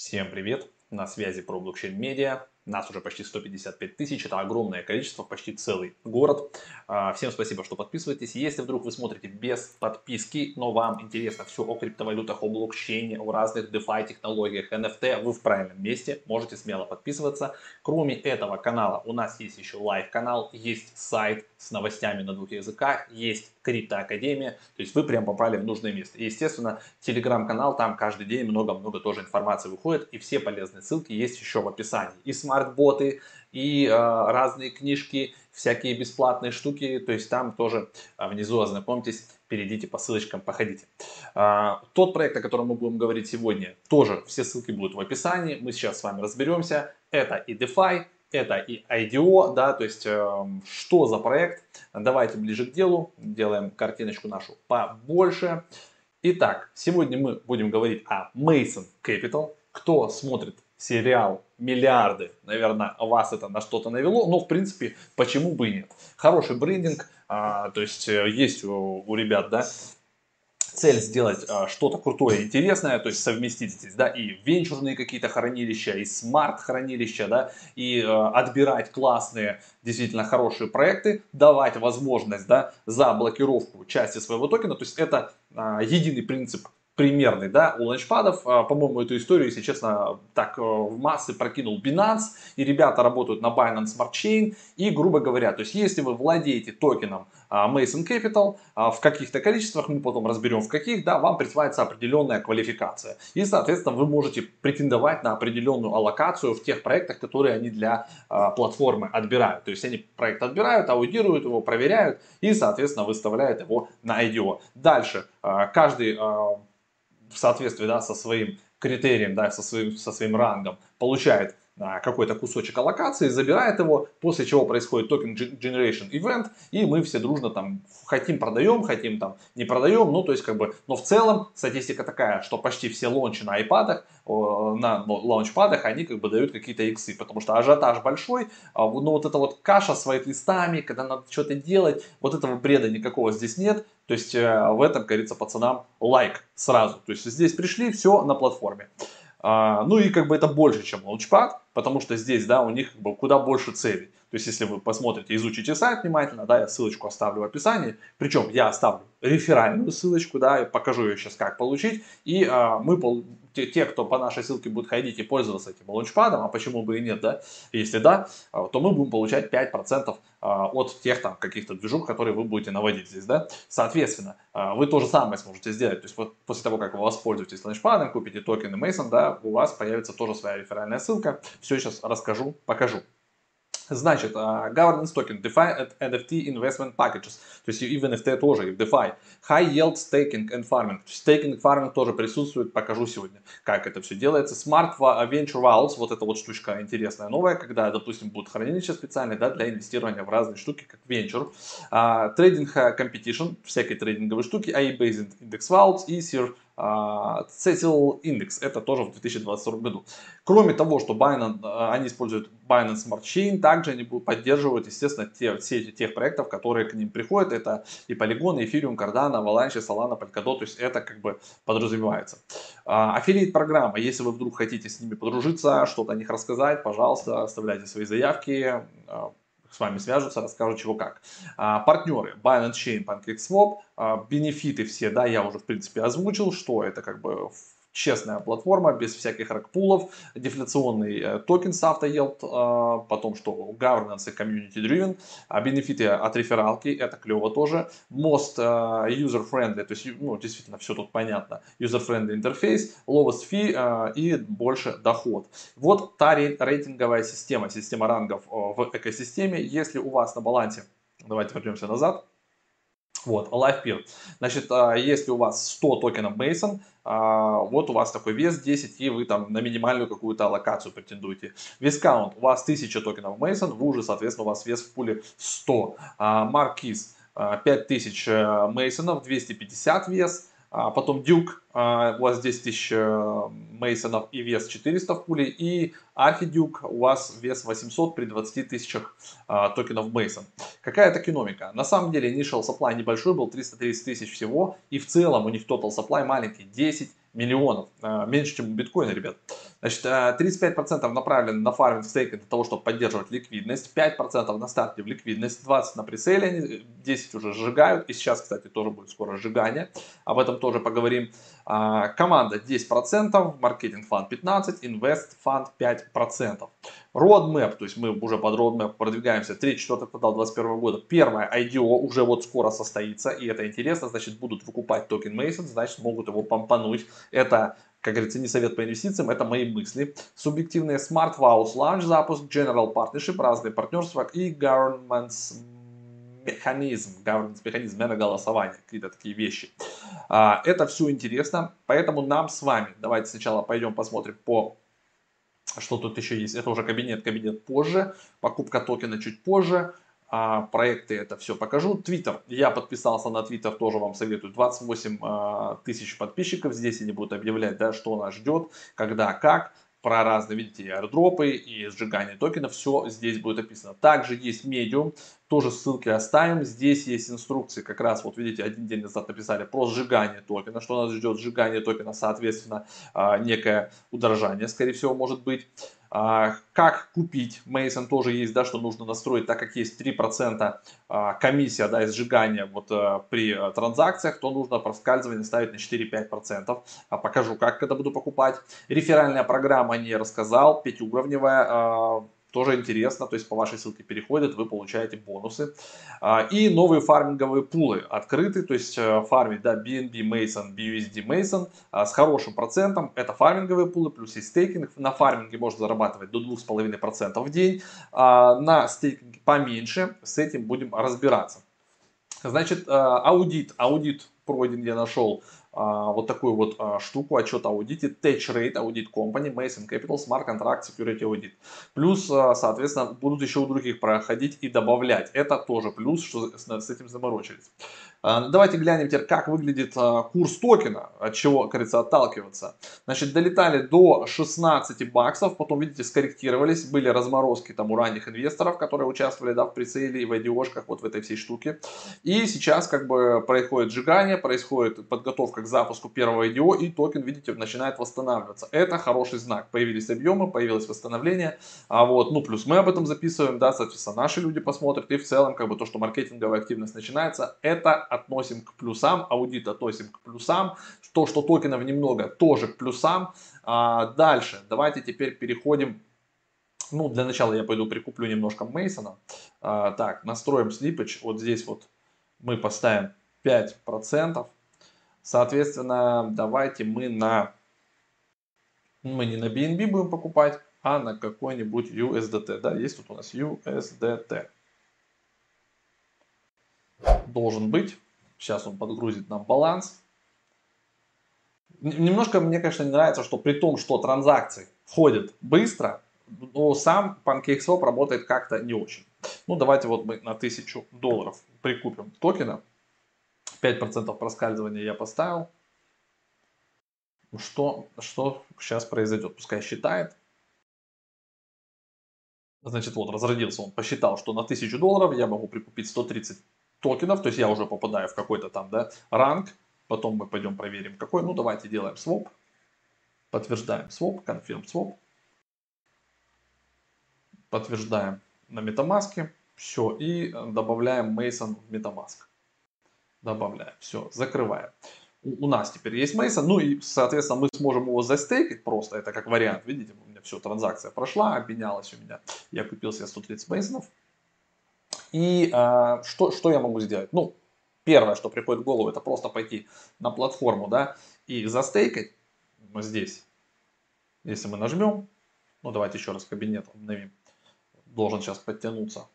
Всем привет! На связи Pro Blockchain Media. Нас уже почти 155 тысяч, это огромное количество, почти целый город. А, всем спасибо, что подписываетесь. Если вдруг вы смотрите без подписки, но вам интересно все о криптовалютах, о блокчейне, о разных DeFi технологиях, NFT, вы в правильном месте, можете смело подписываться. Кроме этого канала у нас есть еще live -канал, есть сайт с новостями на двух языках, есть Криптоакадемия, то есть вы прям попали в нужное место. И, естественно, телеграм-канал, там каждый день много-много тоже информации выходит, и все полезные ссылки есть еще в описании. И смарт-боты, и э, разные книжки, всякие бесплатные штуки, то есть там тоже э, внизу ознакомьтесь, перейдите по ссылочкам, походите. Э, тот проект, о котором мы будем говорить сегодня, тоже все ссылки будут в описании, мы сейчас с вами разберемся. Это и DeFi, это и IDO, да, то есть э, что за проект. Давайте ближе к делу, делаем картиночку нашу побольше. Итак, сегодня мы будем говорить о Mason Capital. Кто смотрит сериал «Миллиарды», наверное, вас это на что-то навело, но в принципе, почему бы и нет. Хороший брендинг, а, то есть э, есть у, у ребят, да, цель сделать а, что-то крутое, интересное, то есть совместить здесь, да, и венчурные какие-то хранилища, и смарт-хранилища, да, и а, отбирать классные, действительно хорошие проекты, давать возможность, да, за блокировку части своего токена, то есть это а, единый принцип примерный, да, у ланчпадов. А, по-моему, эту историю, если честно, так э, в массы прокинул Binance, и ребята работают на Binance Smart Chain, и, грубо говоря, то есть, если вы владеете токеном а, Mason Capital а, в каких-то количествах, мы потом разберем в каких, да, вам присваивается определенная квалификация. И, соответственно, вы можете претендовать на определенную аллокацию в тех проектах, которые они для платформы отбирают. То есть, они проект отбирают, аудируют его, проверяют и, соответственно, выставляют его на IDO. Дальше, каждый в соответствии да, со своим критерием, да, со своим, со своим рангом, получает какой-то кусочек аллокации, забирает его, после чего происходит токен generation event, и мы все дружно там хотим продаем, хотим там не продаем, ну то есть как бы, но в целом статистика такая, что почти все лончи на iPad, на лаунчпадах, они как бы дают какие-то иксы, потому что ажиотаж большой, а, но вот эта вот каша с листами, когда надо что-то делать, вот этого бреда никакого здесь нет, то есть э, в этом, говорится, пацанам лайк сразу. То есть здесь пришли, все на платформе. А, ну и как бы это больше, чем Launchpad, потому что здесь, да, у них как бы куда больше целей. То есть, если вы посмотрите, изучите сайт внимательно, да, я ссылочку оставлю в описании. Причем я оставлю реферальную ссылочку, да, и покажу ее сейчас, как получить. И а, мы, те, те, кто по нашей ссылке будет ходить и пользоваться этим лаунчпадом, а почему бы и нет, да, если да, а, то мы будем получать 5% а, от тех там каких-то движух, которые вы будете наводить здесь, да. Соответственно, вы то же самое сможете сделать. То есть, вот после того, как вы воспользуетесь лаунчпадом, купите токены Mason, да, у вас появится тоже своя реферальная ссылка. Все сейчас расскажу, покажу. Значит, uh, governance token, DeFi NFT investment packages, то есть и в NFT тоже, и в DeFi. High yield staking and farming, staking farming тоже присутствует, покажу сегодня, как это все делается. Smart Venture Vaults, вот эта вот штучка интересная, новая, когда, допустим, будут хранилища специальные, да, для инвестирования в разные штуки, как Venture. Uh, trading Competition, всякие трейдинговые штуки, AI-based Index Vaults и Sear Cecil Index, это тоже в 2022 году. Кроме того, что Binance, а, они используют Binance Smart Chain, также они поддерживают, естественно, те, все эти тех проектов, которые к ним приходят. Это и Polygon, и Ethereum, Cardano, Avalanche, Solana, Polkadot, то есть это как бы подразумевается. Аффилиат программа, если вы вдруг хотите с ними подружиться, что-то о них рассказать, пожалуйста, оставляйте свои заявки, а, с вами свяжутся, расскажут чего как. А, партнеры Binance Chain, PancakeSwap, а, бенефиты все, да, я уже в принципе озвучил, что это как бы честная платформа, без всяких ракпулов, дефляционный э, токен с автоелд, э, потом что governance и community driven, а бенефиты от рефералки, это клево тоже, most э, user-friendly, то есть ну, действительно все тут понятно, user-friendly интерфейс, lowest fee и больше доход. Вот та рейтинговая система, система рангов в экосистеме, если у вас на балансе, давайте вернемся назад, вот, Alive Peer. Значит, если у вас 100 токенов Mason, а, вот у вас такой вес 10, и вы там на минимальную какую-то аллокацию претендуете. Вес count, у вас 1000 токенов Mason, вы уже, соответственно, у вас вес в пуле 100. Marquis, 5000 Мейсонов, 250 вес. А потом Дюк, а, у вас 10 тысяч э, Мейсонов и вес 400 в пуле. И Архидюк, у вас вес 800 при 20 тысячах а, токенов Мейсон. Какая токеномика? На самом деле initial supply небольшой был, 330 тысяч всего. И в целом у них total supply маленький, 10 миллионов. А, меньше, чем у биткоина, ребят. Значит, 35% направлены на фарминг стейк для того, чтобы поддерживать ликвидность, 5% на старте в ликвидность, 20% на прицеле, 10% уже сжигают, и сейчас, кстати, тоже будет скоро сжигание, об этом тоже поговорим. Команда 10%, маркетинг фанд 15%, инвест фанд 5%. Roadmap, то есть мы уже под roadmap продвигаемся, 3-4 квартал 2021 года. Первое IDO уже вот скоро состоится, и это интересно, значит будут выкупать токен Mason, значит могут его помпануть. Это как говорится, не совет по инвестициям, это мои мысли. Субъективные Smart Vows, Launch запуск, General Partnership, разные партнерства и Governments механизм, governance механизм, наверное, голосования, какие-то такие вещи. А, это все интересно, поэтому нам с вами, давайте сначала пойдем посмотрим по что тут еще есть? Это уже кабинет, кабинет позже. Покупка токена чуть позже. А, проекты это все покажу. Твиттер. Я подписался на Твиттер, тоже вам советую. 28 а, тысяч подписчиков. Здесь они будут объявлять, да, что нас ждет, когда, как про разные, видите, аирдропы и сжигание токенов, все здесь будет описано. Также есть медиум, тоже ссылки оставим. Здесь есть инструкции, как раз вот видите, один день назад написали про сжигание токена, что нас ждет сжигание токена, соответственно, а, некое удорожание, скорее всего, может быть. А, как купить? Mason тоже есть, да, что нужно настроить, так как есть 3% а, комиссия, да, из сжигания вот а, при транзакциях, то нужно проскальзывание ставить на 4-5%. Покажу, как это буду покупать. Реферальная программа не рассказал, пятиуровневая тоже интересно, то есть по вашей ссылке переходят, вы получаете бонусы. А, и новые фарминговые пулы открыты, то есть э, фармить да, BNB Mason, BUSD Mason а, с хорошим процентом. Это фарминговые пулы, плюс есть стейкинг. На фарминге можно зарабатывать до 2,5% в день. А, на стейкинге поменьше, с этим будем разбираться. Значит, э, аудит, аудит пройден я нашел вот такую вот а, штуку, отчет аудите, Tech Rate, аудит Company, Mason Capital, Smart Contract, Security Audit. Плюс, а, соответственно, будут еще у других проходить и добавлять. Это тоже плюс, что с этим заморочились. Давайте глянем теперь, как выглядит курс токена, от чего, кажется, отталкиваться. Значит, долетали до 16 баксов, потом, видите, скорректировались, были разморозки там у ранних инвесторов, которые участвовали да, в прицеле и в IDO-шках, вот в этой всей штуке. И сейчас как бы происходит сжигание, происходит подготовка к запуску первого IDO, и токен, видите, начинает восстанавливаться. Это хороший знак. Появились объемы, появилось восстановление. А вот, ну, плюс мы об этом записываем, да, соответственно, наши люди посмотрят. И в целом, как бы то, что маркетинговая активность начинается, это относим к плюсам, аудит относим к плюсам. То, что токенов немного, тоже к плюсам. А дальше, давайте теперь переходим ну, для начала я пойду прикуплю немножко Мейсона. А, так, настроим слипач. Вот здесь вот мы поставим 5%. Соответственно, давайте мы на мы не на BNB будем покупать, а на какой-нибудь USDT. Да, есть тут у нас USDT. Должен быть. Сейчас он подгрузит нам баланс. Немножко мне, конечно, не нравится, что при том, что транзакции входят быстро, но сам PancakeSwap работает как-то не очень. Ну, давайте вот мы на 1000 долларов прикупим токена. 5% проскальзывания я поставил. Что, что сейчас произойдет? Пускай считает. Значит, вот разродился он, посчитал, что на 1000 долларов я могу прикупить 130 токенов, то есть я уже попадаю в какой-то там да, ранг. Потом мы пойдем проверим какой. Ну, давайте делаем своп. Подтверждаем своп, confirm своп. Подтверждаем на MetaMask. Все, и добавляем Mason в MetaMask добавляем. Все, закрываем. У, у нас теперь есть Mason, ну и, соответственно, мы сможем его застейкать просто, это как вариант, видите, у меня все, транзакция прошла, обменялась у меня, я купил себе 130 Мейсонов. И а, что, что я могу сделать? Ну, первое, что приходит в голову, это просто пойти на платформу, да, и застейкать вот здесь. Если мы нажмем, ну давайте еще раз кабинет обновим, должен сейчас подтянуться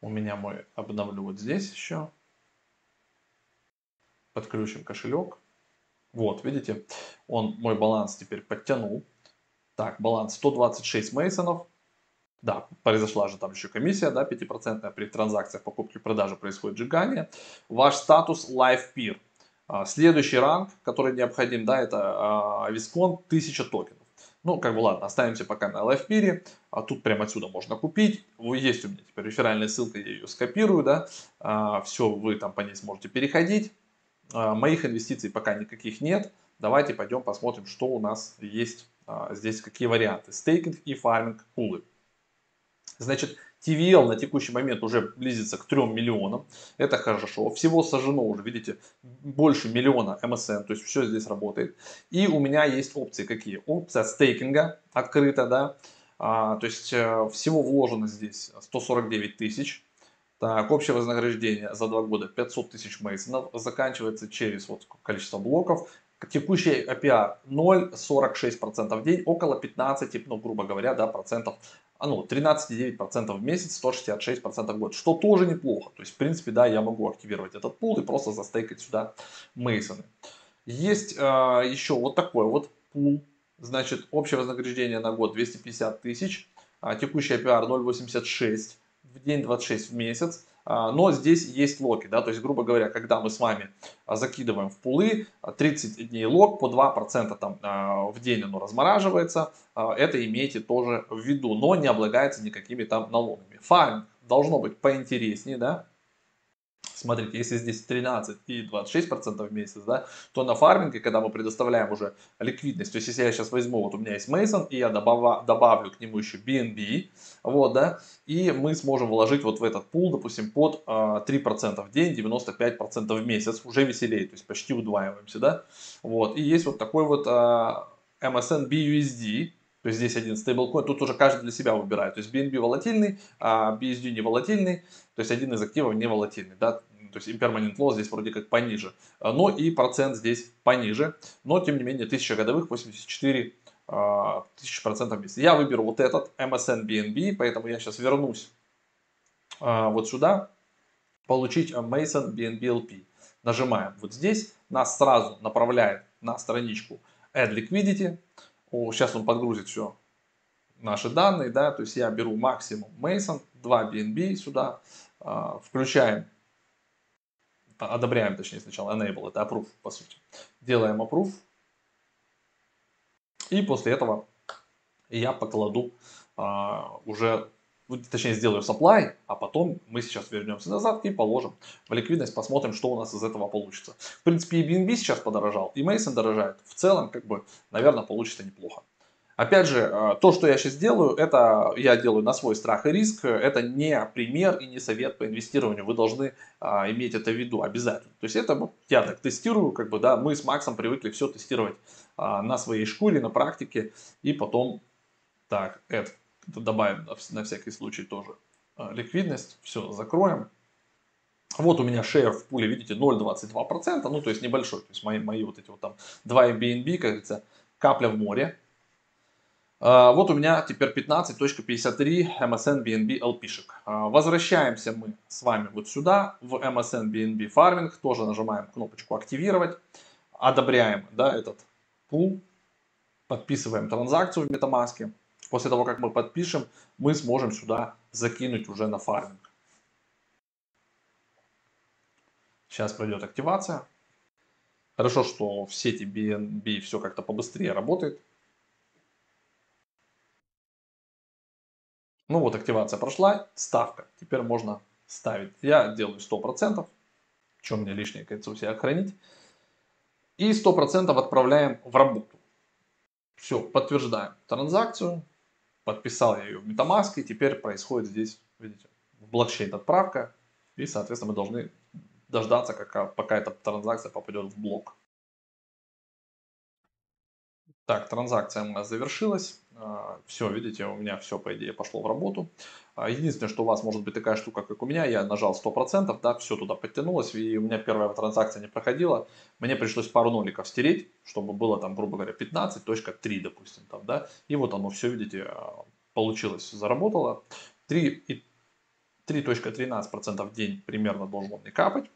у меня мой обновлю вот здесь еще. Подключим кошелек. Вот, видите, он мой баланс теперь подтянул. Так, баланс 126 мейсонов. Да, произошла же там еще комиссия, да, 5% при транзакциях покупки и продажи происходит сжигание. Ваш статус Live Peer. А, следующий ранг, который необходим, да, это Вискон 1000 токенов. Ну, как бы ладно, оставимся пока на LivePeer. А тут прямо отсюда можно купить. Есть у меня теперь реферальная ссылка, я ее скопирую, да. А, все, вы там по ней сможете переходить. А, моих инвестиций пока никаких нет. давайте пойдем посмотрим, что у нас есть а, здесь, какие варианты. Стейкинг и фарминг пулы. Значит, TVL на текущий момент уже близится к 3 миллионам. Это хорошо. Всего сожжено уже, видите, больше миллиона MSN. То есть все здесь работает. И у меня есть опции какие? Опция стейкинга открыта, да. А, то есть э, всего вложено здесь 149 тысяч. Так, общее вознаграждение за два года 500 тысяч мейсонов. Заканчивается через вот количество блоков. Текущий APR 0,46% в день, около 15, ну, грубо говоря, да, процентов а ну, 13,9% в месяц, 166% в год, что тоже неплохо. То есть, в принципе, да, я могу активировать этот пул и просто застейкать сюда мейсоны. Есть э, еще вот такой вот пул, значит, общее вознаграждение на год 250 тысяч, а текущий APR 0,86 в день, 26 в месяц. А, но здесь есть локи, да, то есть, грубо говоря, когда мы с вами а, закидываем в пулы, 30 дней лог по 2% там а, в день оно размораживается, это имейте тоже в виду, но не облагается никакими там налогами. Фарминг должно быть поинтереснее, да, Смотрите, если здесь 13 и 26% в месяц, да, то на фарминге, когда мы предоставляем уже ликвидность, то есть если я сейчас возьму, вот у меня есть Mason, и я добавлю, добавлю к нему еще BNB, вот, да, и мы сможем вложить вот в этот пул, допустим, под э, 3% в день, 95% в месяц, уже веселее, то есть почти удваиваемся, да, вот, и есть вот такой вот э, MSN BUSD, то есть здесь один стейблкоин, тут уже каждый для себя выбирает. То есть BNB волатильный, а BSD не волатильный, то есть один из активов не волатильный. Да? то есть impermanent loss здесь вроде как пониже. Но и процент здесь пониже. Но тем не менее 1000 годовых 84 а, тысяч процентов в. Я выберу вот этот MSN BNB, поэтому я сейчас вернусь а, вот сюда. Получить Mason BNB LP. Нажимаем вот здесь. Нас сразу направляет на страничку Add Liquidity. О, сейчас он подгрузит все наши данные, да, то есть я беру максимум Mason, 2 BNB сюда, включаем одобряем, точнее, сначала enable, это approve, по сути. Делаем approve. И после этого я покладу а, уже, точнее, сделаю supply, а потом мы сейчас вернемся назад и положим в ликвидность, посмотрим, что у нас из этого получится. В принципе, и BNB сейчас подорожал, и Mason дорожает. В целом, как бы, наверное, получится неплохо. Опять же, э, то, что я сейчас делаю, это я делаю на свой страх и риск. Это не пример и не совет по инвестированию. Вы должны а, иметь это в виду обязательно. То есть это вот я так тестирую, как бы, да, мы с Максом привыкли все тестировать а, на своей шкуре, на практике. И потом, так, это добавим на всякий случай тоже а, ликвидность. Все, закроем. Вот у меня шея в пуле, видите, 0,22%, ну то есть небольшой. То есть мои, мои вот эти вот там 2 BNB, как говорится, капля в море. А, вот у меня теперь 15.53 MSN BNB LP-шек. Возвращаемся мы с вами вот сюда, в MSN BNB Farming. Тоже нажимаем кнопочку «Активировать». Одобряем да, этот пул. Подписываем транзакцию в MetaMask. После того, как мы подпишем, мы сможем сюда закинуть уже на фарминг. Сейчас пройдет активация. Хорошо, что в сети BNB все как-то побыстрее работает. Ну вот активация прошла, ставка. Теперь можно ставить. Я делаю 100%. Чем мне лишнее, у себя хранить. И 100% отправляем в работу. Все, подтверждаем транзакцию. Подписал я ее в MetaMask. И теперь происходит здесь, видите, в блокчейн отправка. И, соответственно, мы должны дождаться, пока эта транзакция попадет в блок. Так, транзакция у нас завершилась. А, все, видите, у меня все, по идее, пошло в работу. А, единственное, что у вас может быть такая штука, как у меня, я нажал 100%, да, все туда подтянулось, и у меня первая транзакция не проходила. Мне пришлось пару ноликов стереть, чтобы было там, грубо говоря, 15.3, допустим, там, да. И вот оно все, видите, а, получилось, заработало. 3.13% в день примерно должен мне капать.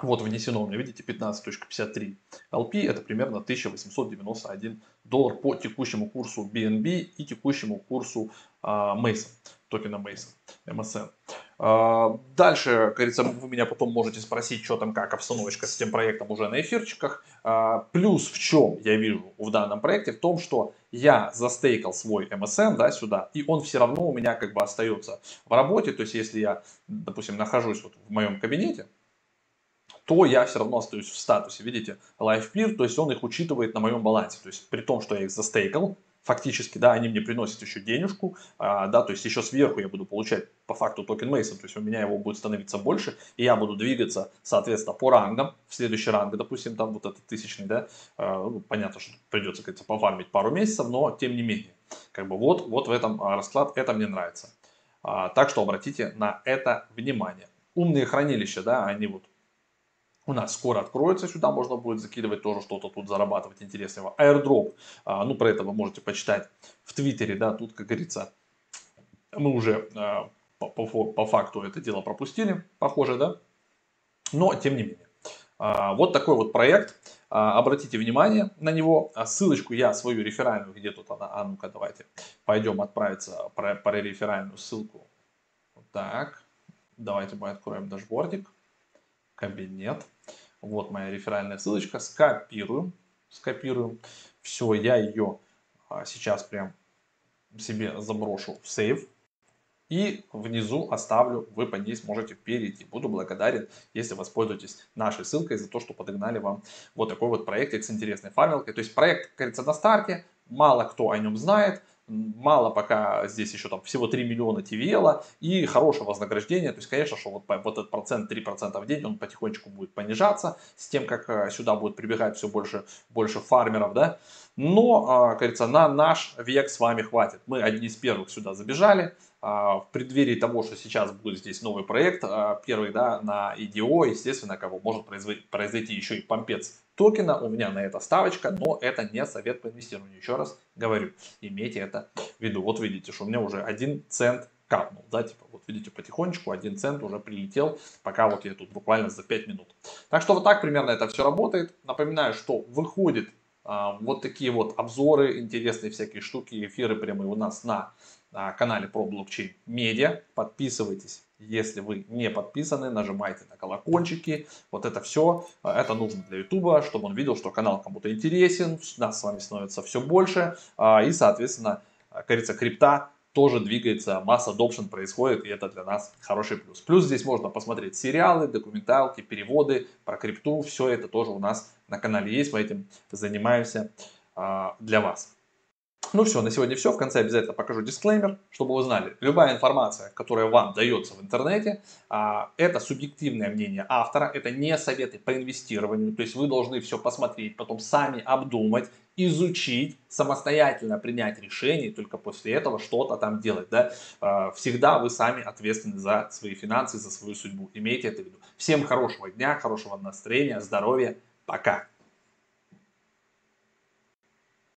Вот внесено у меня, видите, 15.53 LP, это примерно 1891 доллар по текущему курсу BNB и текущему курсу а, Mason, токена Mason, MSN. А, дальше, говорится, вы меня потом можете спросить, что там, как обстановочка с этим проектом уже на эфирчиках. А, плюс в чем я вижу в данном проекте, в том, что я застейкал свой MSN да, сюда, и он все равно у меня как бы остается в работе. То есть, если я, допустим, нахожусь вот в моем кабинете, то я все равно остаюсь в статусе. Видите, LivePeer, то есть он их учитывает на моем балансе. То есть при том, что я их застейкал, фактически, да, они мне приносят еще денежку, а, да, то есть еще сверху я буду получать по факту токен Мейсон, то есть у меня его будет становиться больше, и я буду двигаться, соответственно, по рангам, в следующий ранг, допустим, там вот этот тысячный, да, а, ну, понятно, что придется, как пофармить пару месяцев, но тем не менее, как бы вот, вот в этом а, расклад, это мне нравится. Так что обратите на это внимание. Умные хранилища, да, они вот у нас скоро откроется, сюда можно будет закидывать тоже что-то тут зарабатывать интересного. Airdrop, а, ну про это вы можете почитать в Твиттере, да, тут, как говорится, мы уже а, по, по, по факту это дело пропустили, похоже, да, но тем не менее. А, вот такой вот проект, обратите внимание на него, ссылочку я свою реферальную, где тут она, а ну-ка давайте, пойдем отправиться про, про реферальную ссылку, так, давайте мы откроем дашбордик, кабинет, вот моя реферальная ссылочка. Скопируем. Скопируем. Все, я ее а, сейчас прям себе заброшу в сейв. И внизу оставлю, вы по ней сможете перейти. Буду благодарен, если воспользуетесь нашей ссылкой за то, что подогнали вам вот такой вот проект с интересной фармилкой. То есть проект, как говорится, на старте, мало кто о нем знает, мало пока здесь еще там всего 3 миллиона TVL и хорошее вознаграждение. То есть, конечно, что вот, вот этот процент, 3% в день, он потихонечку будет понижаться с тем, как э, сюда будет прибегать все больше, больше фармеров, да. Но, а, как говорится, на наш век с вами хватит. Мы одни из первых сюда забежали. А, в преддверии того, что сейчас будет здесь новый проект, а, первый, да, на IDO, естественно, кого может произойти еще и помпец токена, у меня на это ставочка, но это не совет по инвестированию. Еще раз говорю, имейте это в виду. Вот видите, что у меня уже один цент капнул, да, типа, вот видите, потихонечку один цент уже прилетел, пока вот я тут буквально за 5 минут. Так что вот так примерно это все работает. Напоминаю, что выходит а, вот такие вот обзоры, интересные всякие штуки, эфиры прямые у нас на а, канале про блокчейн медиа. Подписывайтесь если вы не подписаны, нажимайте на колокольчики. Вот это все, э, это нужно для YouTube, чтобы он видел, что канал кому-то интересен, нас с вами становится все больше. А, и, соответственно, как говорится, крипта тоже двигается, масса adoption происходит, и это для нас хороший плюс. Плюс здесь можно посмотреть сериалы, документалки, переводы про крипту, все это тоже у нас на канале есть, мы этим занимаемся а, для вас. Ну все, на сегодня все. В конце обязательно покажу дисклеймер, чтобы вы знали. Любая информация, которая вам дается в интернете, а, это субъективное мнение автора, это не советы по инвестированию. То есть вы должны все посмотреть, потом сами обдумать, изучить, самостоятельно принять решение, только после этого что-то там делать. Да? А, всегда вы сами ответственны за свои финансы, за свою судьбу. Имейте это в виду. Всем хорошего дня, хорошего настроения, здоровья. Пока.